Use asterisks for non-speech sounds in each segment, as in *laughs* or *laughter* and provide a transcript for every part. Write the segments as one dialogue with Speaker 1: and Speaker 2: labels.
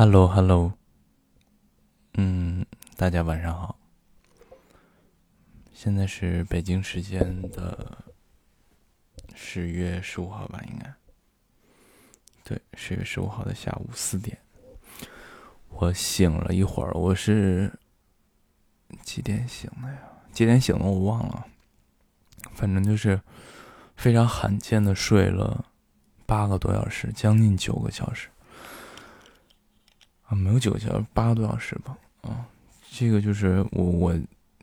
Speaker 1: Hello，Hello，嗯，大家晚上好。现在是北京时间的十月十五号吧，应该。对，十月十五号的下午四点，我醒了一会儿。我是几点醒的呀？几点醒的我忘了，反正就是非常罕见的睡了八个多小时，将近九个小时。啊，没有九个小时，八个多小时吧。啊，这个就是我我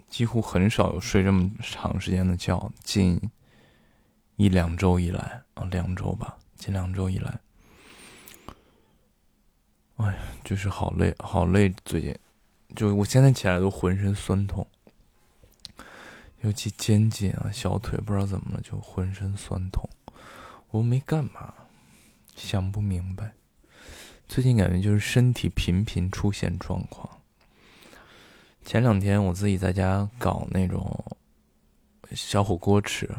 Speaker 1: 几乎很少有睡这么长时间的觉，近一两周以来啊，两周吧，近两周以来，哎呀，就是好累，好累。最近，就我现在起来都浑身酸痛，尤其肩颈啊、小腿，不知道怎么了，就浑身酸痛。我没干嘛，想不明白。最近感觉就是身体频频出现状况。前两天我自己在家搞那种小火锅吃，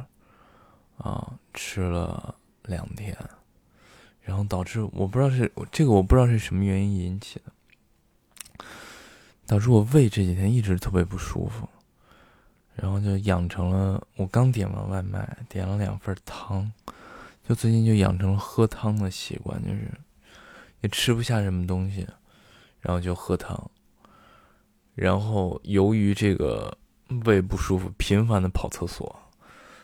Speaker 1: 啊，吃了两天，然后导致我不知道是这个我不知道是什么原因引起的，导致我胃这几天一直特别不舒服，然后就养成了我刚点完外卖，点了两份汤，就最近就养成了喝汤的习惯，就是。吃不下什么东西，然后就喝汤。然后由于这个胃不舒服，频繁的跑厕所，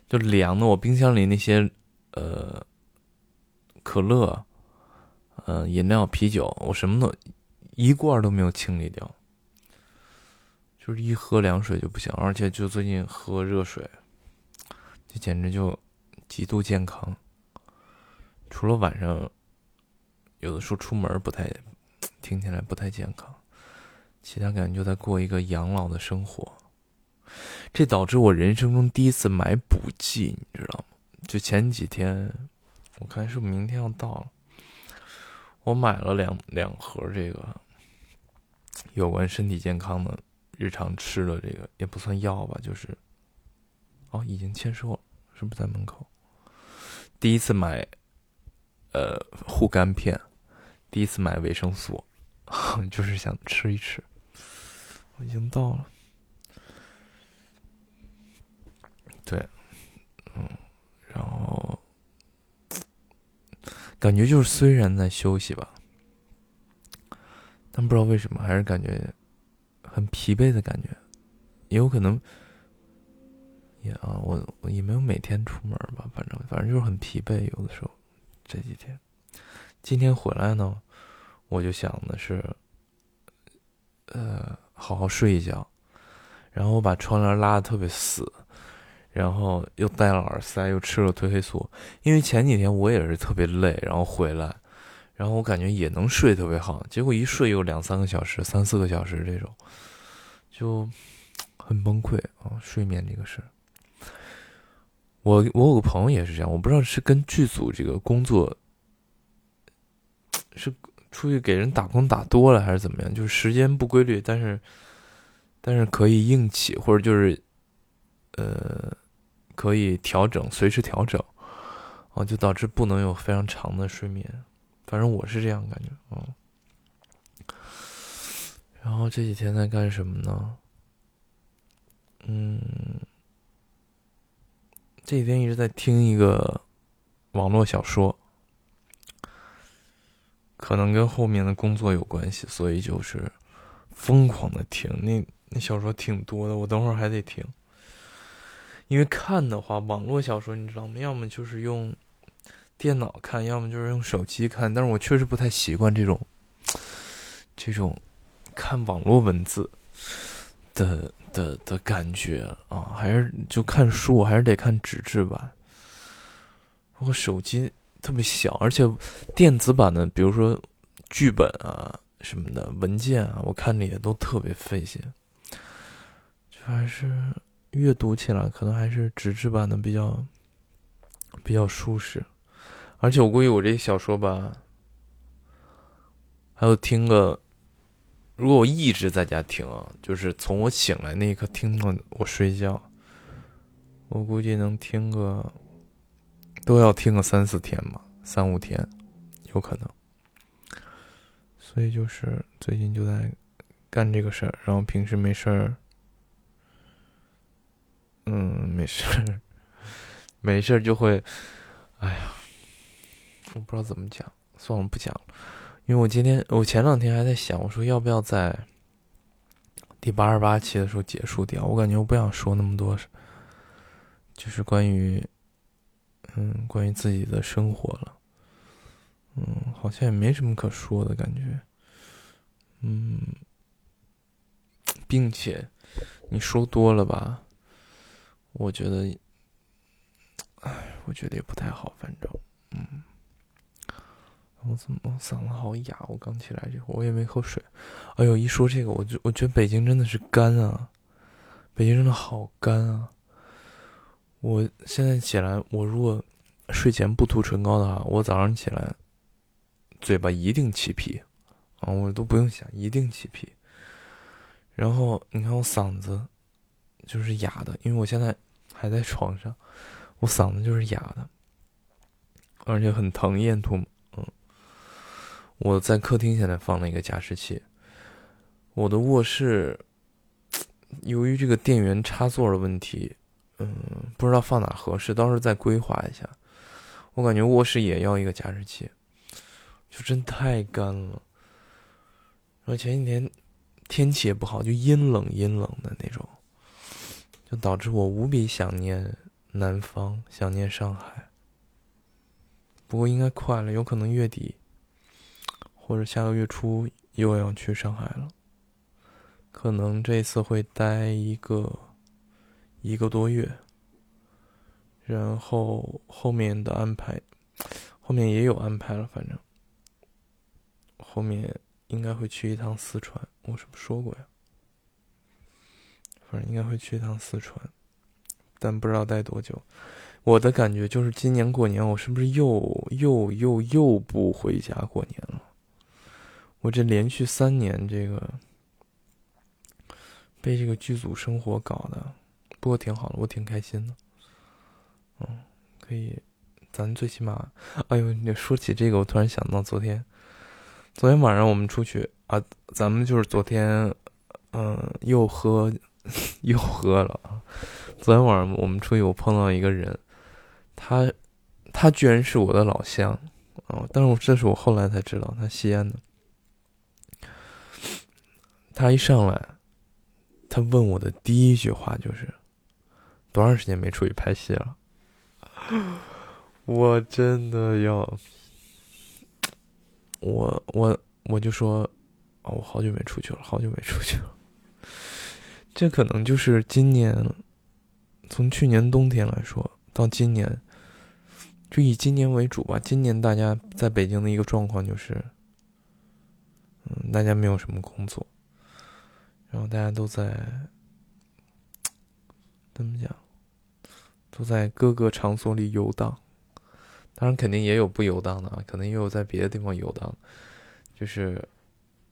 Speaker 1: 就凉的我冰箱里那些呃可乐、呃饮料、啤酒，我什么都一罐都没有清理掉，就是一喝凉水就不行，而且就最近喝热水，就简直就极度健康，除了晚上。有的时候出门不太，听起来不太健康，其他感觉就在过一个养老的生活，这导致我人生中第一次买补剂，你知道吗？就前几天，我看是不是明天要到了，我买了两两盒这个有关身体健康的日常吃的这个也不算药吧，就是哦，已经签收了，是不是在门口？第一次买，呃，护肝片。第一次买维生素，*laughs* 就是想吃一吃。我已经到了，对，嗯，然后感觉就是虽然在休息吧，但不知道为什么还是感觉很疲惫的感觉，也有可能也啊，我我也没有每天出门吧，反正反正就是很疲惫，有的时候这几天。今天回来呢，我就想的是，呃，好好睡一觉，然后我把窗帘拉的特别死，然后又戴了耳塞，又吃了褪黑素，因为前几天我也是特别累，然后回来，然后我感觉也能睡特别好，结果一睡又两三个小时、三四个小时这种，就很崩溃啊！睡眠这个事，我我有个朋友也是这样，我不知道是跟剧组这个工作。是出去给人打工打多了还是怎么样？就是时间不规律，但是但是可以硬起，或者就是呃可以调整，随时调整，哦，就导致不能有非常长的睡眠。反正我是这样感觉，嗯。然后这几天在干什么呢？嗯，这几天一直在听一个网络小说。可能跟后面的工作有关系，所以就是疯狂的听。那那小说挺多的，我等会儿还得听。因为看的话，网络小说你知道吗？要么就是用电脑看，要么就是用手机看。但是我确实不太习惯这种这种看网络文字的的的感觉啊，还是就看书，还是得看纸质版。我手机。特别小，而且电子版的，比如说剧本啊什么的文件啊，我看着也都特别费劲。就还是阅读起来，可能还是纸质版的比较比较舒适。而且我估计我这小说吧，还有听个，如果我一直在家听啊，就是从我醒来那一刻听到我睡觉，我估计能听个。都要听个三四天吧，三五天，有可能。所以就是最近就在干这个事儿，然后平时没事儿，嗯，没事儿，*laughs* 没事儿就会，哎呀，我不知道怎么讲，算了，不讲了，因为我今天我前两天还在想，我说要不要在第八十八期的时候结束掉，我感觉我不想说那么多，就是关于，嗯，关于自己的生活了。嗯，好像也没什么可说的感觉。嗯，并且你说多了吧，我觉得，哎，我觉得也不太好。反正，嗯，我怎么我嗓子好哑？我刚起来这会儿，我也没喝水。哎呦，一说这个，我就我觉得北京真的是干啊，北京真的好干啊。我现在起来，我如果睡前不涂唇膏的话，我早上起来。嘴巴一定起皮，啊，我都不用想，一定起皮。然后你看我嗓子就是哑的，因为我现在还在床上，我嗓子就是哑的，而且很疼，咽吐。嗯，我在客厅现在放了一个加湿器，我的卧室 *tsk* 由于这个电源插座的问题，嗯，不知道放哪合适，到时候再规划一下。我感觉卧室也要一个加湿器。就真太干了，然后前几天天气也不好，就阴冷阴冷的那种，就导致我无比想念南方，想念上海。不过应该快了，有可能月底或者下个月初又要去上海了，可能这次会待一个一个多月，然后后面的安排后面也有安排了，反正。后面应该会去一趟四川，我是不是说过呀？反正应该会去一趟四川，但不知道待多久。我的感觉就是今年过年我是不是又又又又不回家过年了？我这连续三年这个被这个剧组生活搞的，不过挺好的，我挺开心的。嗯，可以，咱最起码，哎呦，你说起这个，我突然想到昨天。昨天晚上我们出去啊，咱们就是昨天，嗯，又喝，*laughs* 又喝了啊。昨天晚上我们出去，我碰到一个人，他，他居然是我的老乡啊！但是我这是我后来才知道，他西安的。他一上来，他问我的第一句话就是：“多长时间没出去拍戏了？” *laughs* 我真的要。我我我就说，哦，我好久没出去了，好久没出去了。这可能就是今年，从去年冬天来说到今年，就以今年为主吧。今年大家在北京的一个状况就是，嗯，大家没有什么工作，然后大家都在怎么讲，都在各个场所里游荡。当然，肯定也有不游荡的啊，可能也有在别的地方游荡。就是，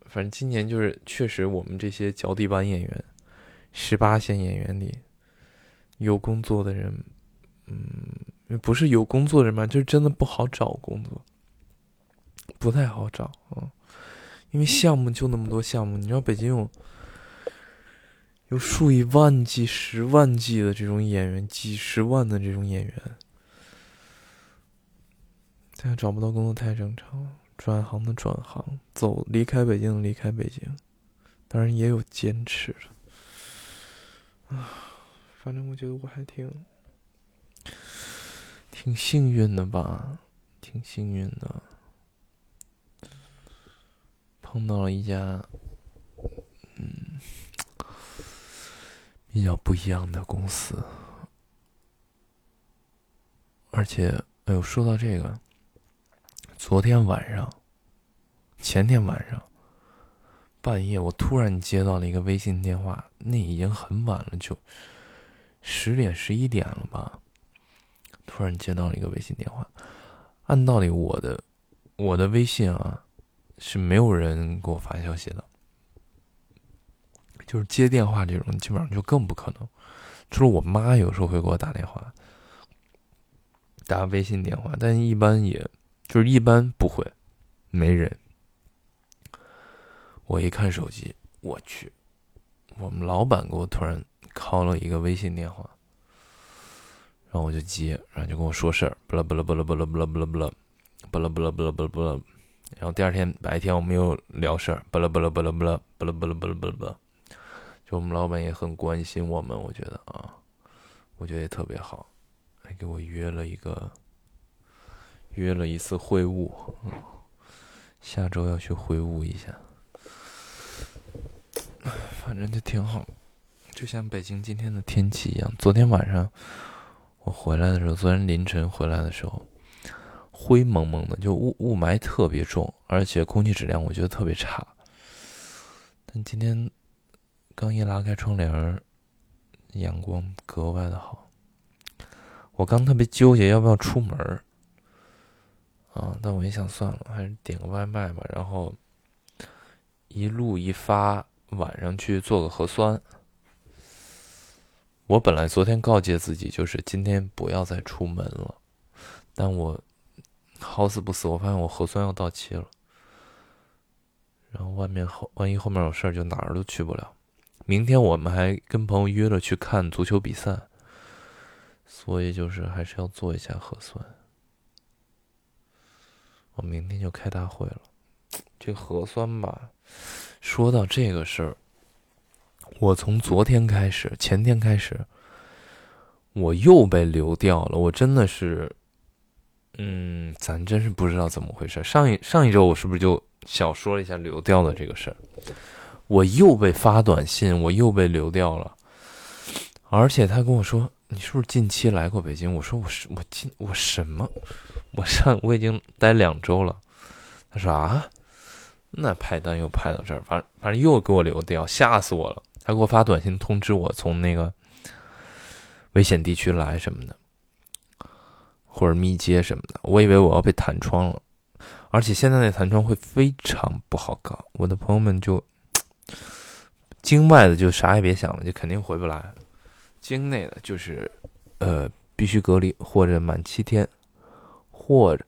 Speaker 1: 反正今年就是确实，我们这些脚底板演员、十八线演员里，有工作的人，嗯，不是有工作人嘛，就是真的不好找工作，不太好找啊。因为项目就那么多项目，你知道北京有有数以万计、十万计的这种演员，几十万的这种演员。现在找不到工作太正常了，转行的转行，走离开北京的离开北京，当然也有坚持的。啊，反正我觉得我还挺挺幸运的吧，挺幸运的，碰到了一家比较不一样的公司，而且哎呦，说到这个。昨天晚上，前天晚上，半夜我突然接到了一个微信电话，那已经很晚了，就十点十一点了吧。突然接到了一个微信电话，按道理我的我的微信啊是没有人给我发消息的，就是接电话这种基本上就更不可能，除了我妈有时候会给我打电话，打微信电话，但一般也。就是一般不会，没人。我一看手机，我去，我们老板给我突然 call 了一个微信电话，然后我就接，然后就跟我说事儿，不啦不啦不啦不啦不啦不啦不啦，不啦不啦不啦不啦不啦，然后第二天白天我们又聊事儿，不啦不啦不啦不啦不啦不啦不啦不啦不啦，就我们老板也很关心我们，我觉得啊，我觉得也特别好，还给我约了一个约了一次会晤，下周要去会晤一下。反正就挺好，就像北京今天的天气一样。昨天晚上我回来的时候，昨天凌晨回来的时候，灰蒙蒙的，就雾雾霾特别重，而且空气质量我觉得特别差。但今天刚一拉开窗帘，阳光格外的好。我刚特别纠结要不要出门啊，但我一想算了，还是点个外卖吧。然后一路一发。晚上去做个核酸。我本来昨天告诫自己，就是今天不要再出门了。但我好死不死，我发现我核酸要到期了。然后外面后万一后面有事儿，就哪儿都去不了。明天我们还跟朋友约了去看足球比赛，所以就是还是要做一下核酸。我明天就开大会了。这核酸吧。说到这个事儿，我从昨天开始，前天开始，我又被流掉了。我真的是，嗯，咱真是不知道怎么回事。上一上一周我是不是就小说了一下流掉的这个事儿？我又被发短信，我又被流掉了。而且他跟我说：“你是不是近期来过北京？”我说：“我是我近我什么？我上我已经待两周了。”他说：“啊。”那派单又派到这儿，反正反正又给我流掉，吓死我了！他给我发短信通知我从那个危险地区来什么的，或者密接什么的。我以为我要被弹窗了，而且现在那弹窗会非常不好搞。我的朋友们就境外的就啥也别想了，就肯定回不来。境内的就是呃必须隔离或者满七天，或者。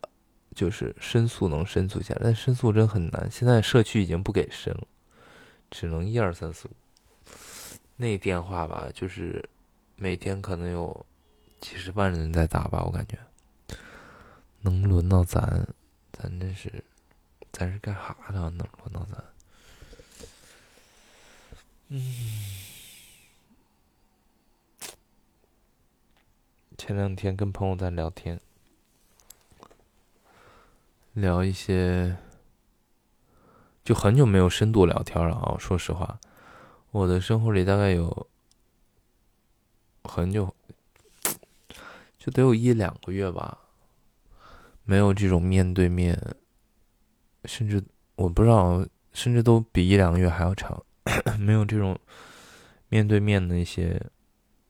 Speaker 1: 就是申诉能申诉下来，但申诉真很难。现在社区已经不给申了，只能一二三四五。那电话吧，就是每天可能有几十万人在打吧，我感觉。能轮到咱，咱真是，咱是干啥的？能轮到咱？嗯。前两天跟朋友在聊天。聊一些，就很久没有深度聊天了啊！说实话，我的生活里大概有很久，就得有一两个月吧，没有这种面对面，甚至我不知道，甚至都比一两个月还要长，没有这种面对面的一些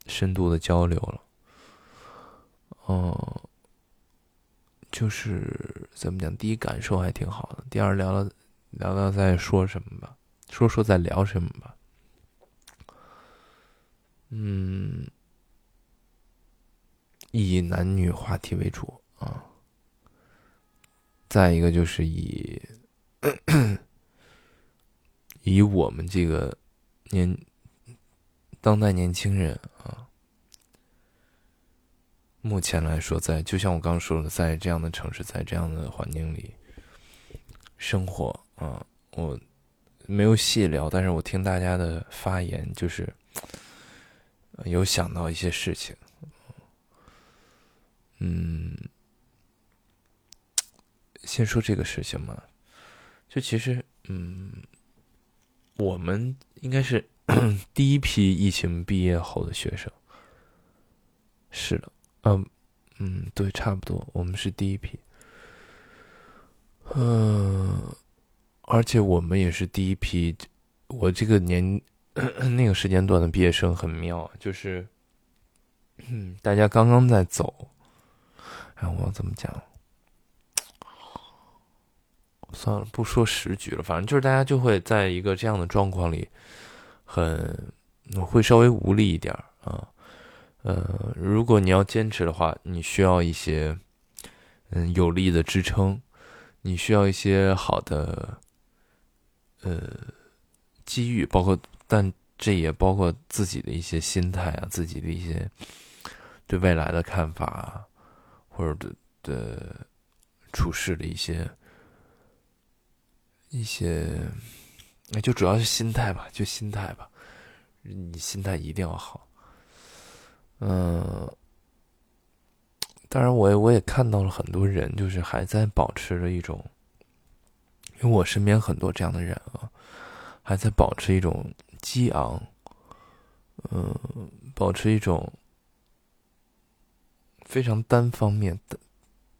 Speaker 1: 深度的交流了，哦。就是怎么讲？第一感受还挺好的。第二，聊聊聊聊在说什么吧，说说在聊什么吧。嗯，以男女话题为主啊。再一个就是以以我们这个年当代年轻人啊。目前来说，在就像我刚说的，在这样的城市，在这样的环境里生活啊，我没有细聊，但是我听大家的发言，就是有想到一些事情。嗯，先说这个事情嘛，就其实，嗯，我们应该是 *coughs* 第一批疫情毕业后的学生，是的。嗯，嗯，对，差不多，我们是第一批，嗯，而且我们也是第一批。我这个年 *coughs* 那个时间段的毕业生很妙，就是，*coughs* 大家刚刚在走，哎，我怎么讲？算了，不说时局了，反正就是大家就会在一个这样的状况里，很会稍微无力一点啊。呃，如果你要坚持的话，你需要一些嗯有力的支撑，你需要一些好的呃机遇，包括，但这也包括自己的一些心态啊，自己的一些对未来的看法，或者的的处事的一些一些，那就主要是心态吧，就心态吧，你心态一定要好。嗯，当然，我也我也看到了很多人，就是还在保持着一种，因为我身边很多这样的人啊，还在保持一种激昂，嗯，保持一种非常单方面的、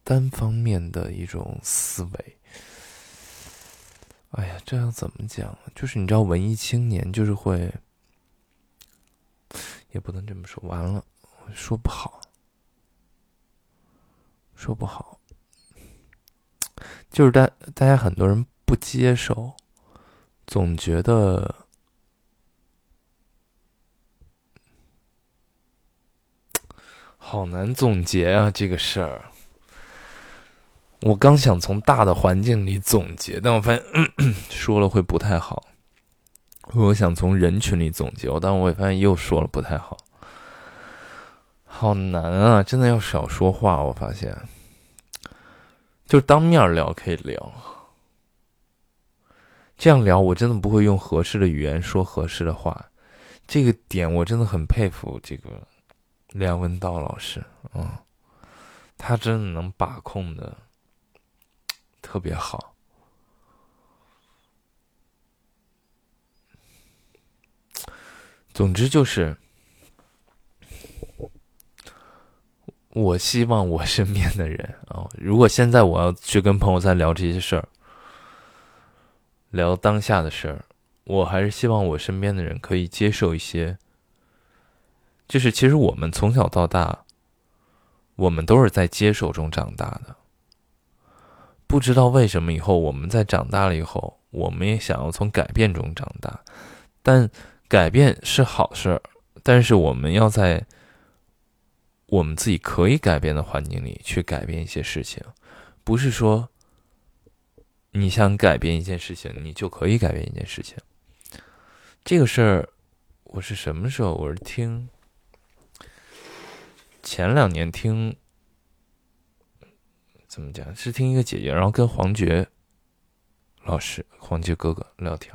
Speaker 1: 单方面的一种思维。哎呀，这样怎么讲？就是你知道，文艺青年就是会，也不能这么说。完了。说不好，说不好，就是大大家很多人不接受，总觉得好难总结啊这个事儿。我刚想从大的环境里总结，但我发现 *clears throat* 说了会不太好。我想从人群里总结，但我也发现又说了不太好。好难啊！真的要少说话。我发现，就当面聊可以聊，这样聊我真的不会用合适的语言说合适的话。这个点我真的很佩服这个梁文道老师啊，他真的能把控的特别好。总之就是。我希望我身边的人啊，如果现在我要去跟朋友在聊这些事儿，聊当下的事儿，我还是希望我身边的人可以接受一些，就是其实我们从小到大，我们都是在接受中长大的。不知道为什么以后我们在长大了以后，我们也想要从改变中长大，但改变是好事儿，但是我们要在。我们自己可以改变的环境里去改变一些事情，不是说你想改变一件事情，你就可以改变一件事情。这个事儿，我是什么时候？我是听前两年听，怎么讲？是听一个姐姐，然后跟黄觉老师、黄觉哥哥聊天，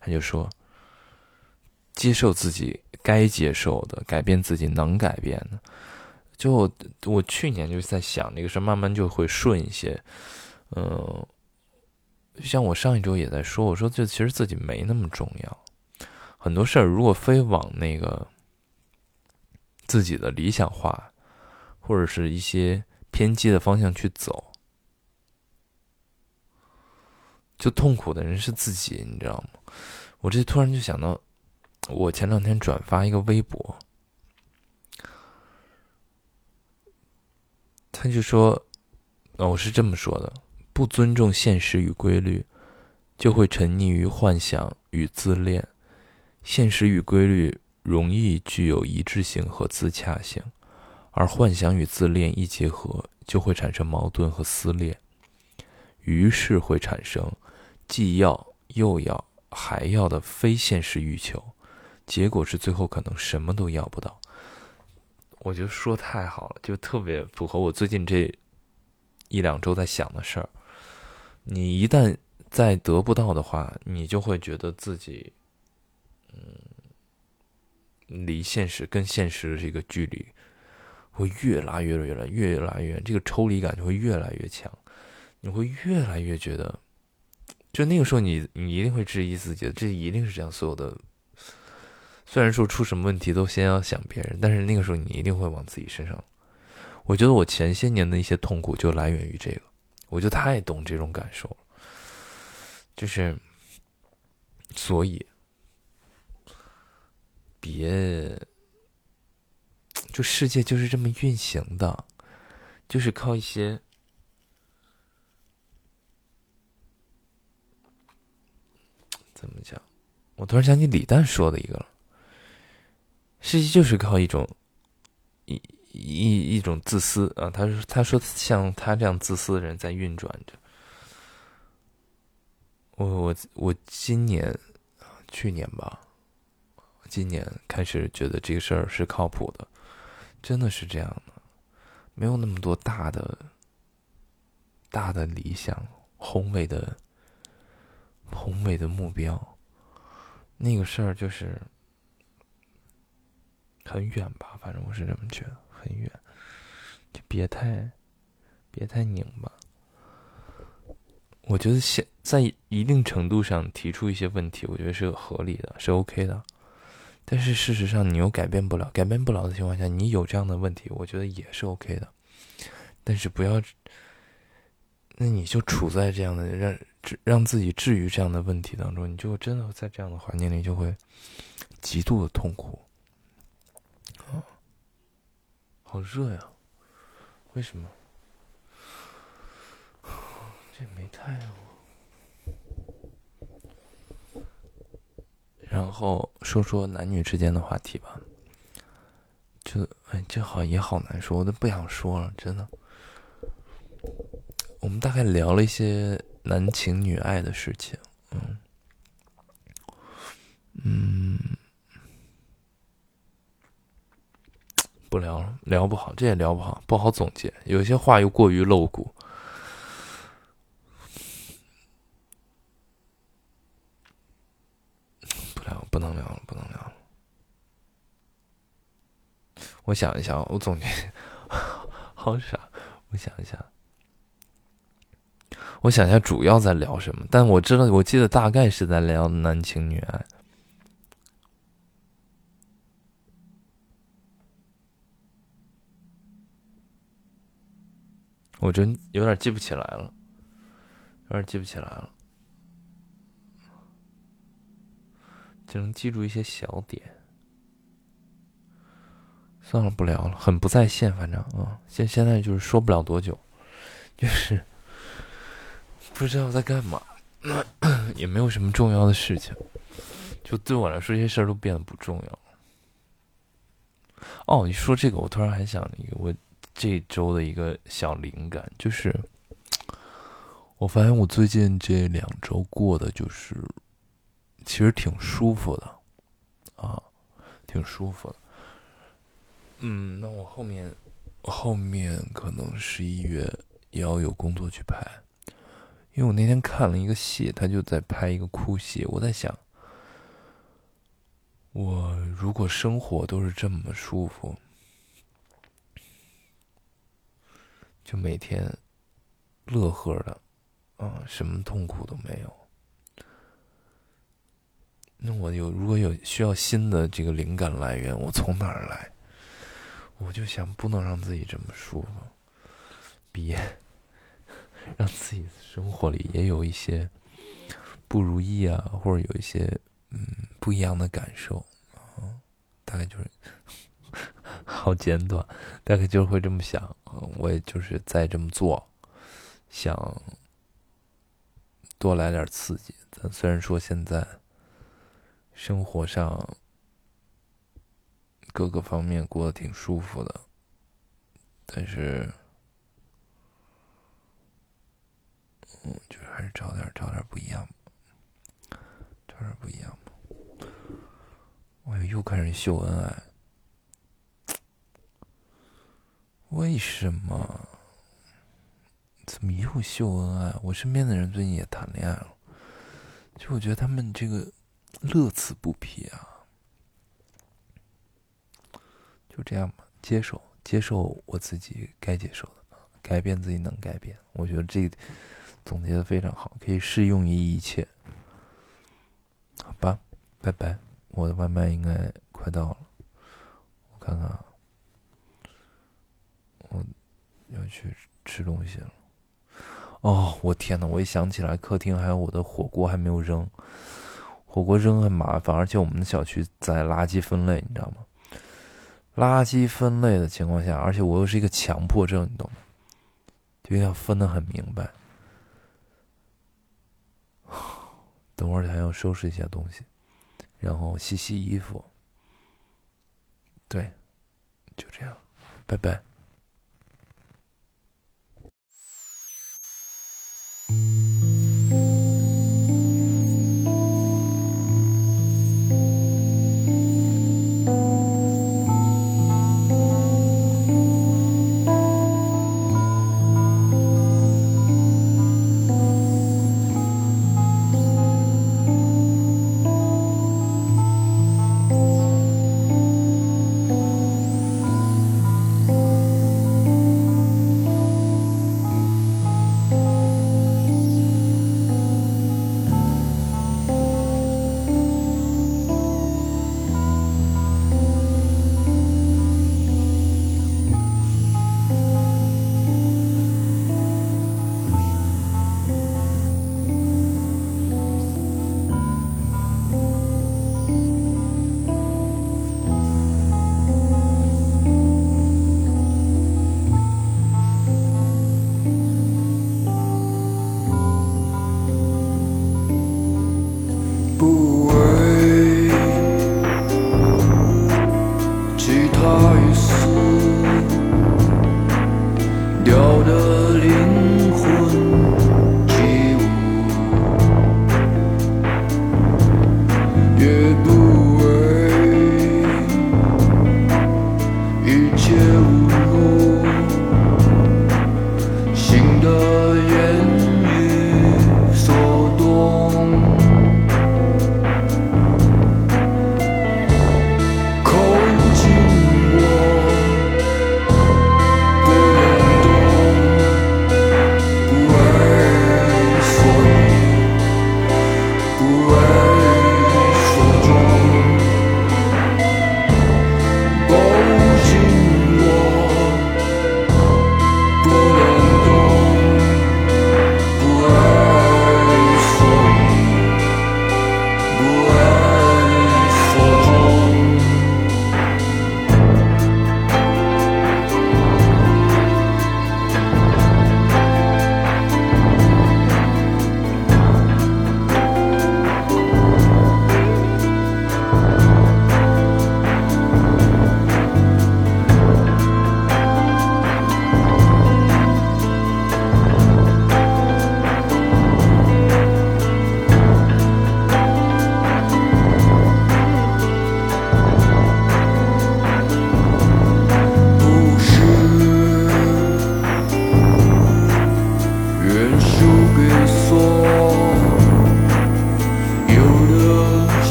Speaker 1: 他就说，接受自己。该接受的，改变自己能改变的，就我去年就在想那个事儿，慢慢就会顺一些。嗯，像我上一周也在说，我说这其实自己没那么重要。很多事儿如果非往那个自己的理想化或者是一些偏激的方向去走，就痛苦的人是自己，你知道吗？我这突然就想到。我前两天转发一个微博，他就说：“我是这么说的，不尊重现实与规律，就会沉溺于幻想与自恋。现实与规律容易具有一致性和自洽性，而幻想与自恋一结合，就会产生矛盾和撕裂，于是会产生既要又要还要的非现实欲求。”结果是最后可能什么都要不到，我觉得说太好了，就特别符合我最近这一两周在想的事儿。你一旦再得不到的话，你就会觉得自己，嗯，离现实跟现实的这个距离会越拉越远，越来越拉越远，这个抽离感就会越来越强，你会越来越觉得，就那个时候你你一定会质疑自己的，这一定是这样，所有的。虽然说出什么问题都先要想别人，但是那个时候你一定会往自己身上。我觉得我前些年的一些痛苦就来源于这个，我就太懂这种感受了。就是，所以别，就世界就是这么运行的，就是靠一些怎么讲？我突然想起李诞说的一个了。世界就是靠一种一一一种自私啊！他说：“他说像他这样自私的人在运转着。”我我我今年去年吧，今年开始觉得这个事儿是靠谱的，真的是这样的，没有那么多大的、大的理想、宏伟的、宏伟的目标，那个事儿就是很远吧，反正我是这么觉得，很远，就别太、别太拧巴。我觉得现在一定程度上提出一些问题，我觉得是合理的，是 OK 的。但是事实上，你又改变不了，改变不了的情况下，你有这样的问题，我觉得也是 OK 的。但是不要，那你就处在这样的让让自己置于这样的问题当中，你就真的在这样的环境里就会极度的痛苦。啊，好热呀！为什么？*sighs* 这没太阳。然后说说男女之间的话题吧。就哎，这好也好难说，我都不想说了，真的。我们大概聊了一些男情女爱的事情，嗯嗯，不聊了，聊不好，这也聊不好，不好总结，有些话又过于露骨。不能聊了，不能聊了。我想一想，我总结，*laughs* 好傻。我想一下，我想一下，主要在聊什么？但我知道，我记得大概是在聊男情女爱。我真有点记不起来了，有点记不起来了。只能记住一些小点，算了，不聊了，很不在线，反正啊，现现在就是说不了多久，就是不知道在干嘛，*coughs* 也没有什么重要的事情，就对我来说，这些事儿都变得不重要。哦，你说这个，我突然还想一个，我这周的一个小灵感，就是我发现我最近这两周过的就是。其实挺舒服的，啊，挺舒服的。嗯，那我后面后面可能十一月也要有工作去拍，因为我那天看了一个戏，他就在拍一个哭戏。我在想，我如果生活都是这么舒服，就每天乐呵的，啊，什么痛苦都没有。那我有如果有需要新的这个灵感来源，我从哪儿来？我就想不能让自己这么舒服，别让自己生活里也有一些不如意啊，或者有一些嗯不一样的感受啊。大概就是 *laughs* 好简短，大概就是会这么想。我也就是在这么做，想多来点刺激。咱虽然说现在。生活上各个方面过得挺舒服的，但是，嗯，就是还是找点找点不一样，找点不一样吧。我又开始秀恩爱，为什么？怎么又秀恩爱？我身边的人最近也谈恋爱了，就我觉得他们这个。乐此不疲啊！就这样吧，接受接受我自己该接受的，改变自己能改变。我觉得这总结的非常好，可以适用于一切。好吧，拜拜。我的外卖应该快到了，我看看啊，我要去吃东西了。哦，我天呐，我一想起来，客厅还有我的火锅还没有扔。火锅扔很麻烦，而且我们的小区在垃圾分类，你知道吗？垃圾分类的情况下，而且我又是一个强迫症，你懂吗？就要分的很明白。*sighs* 等会儿还要收拾一下东西，然后洗洗衣服。对，就这样，拜拜。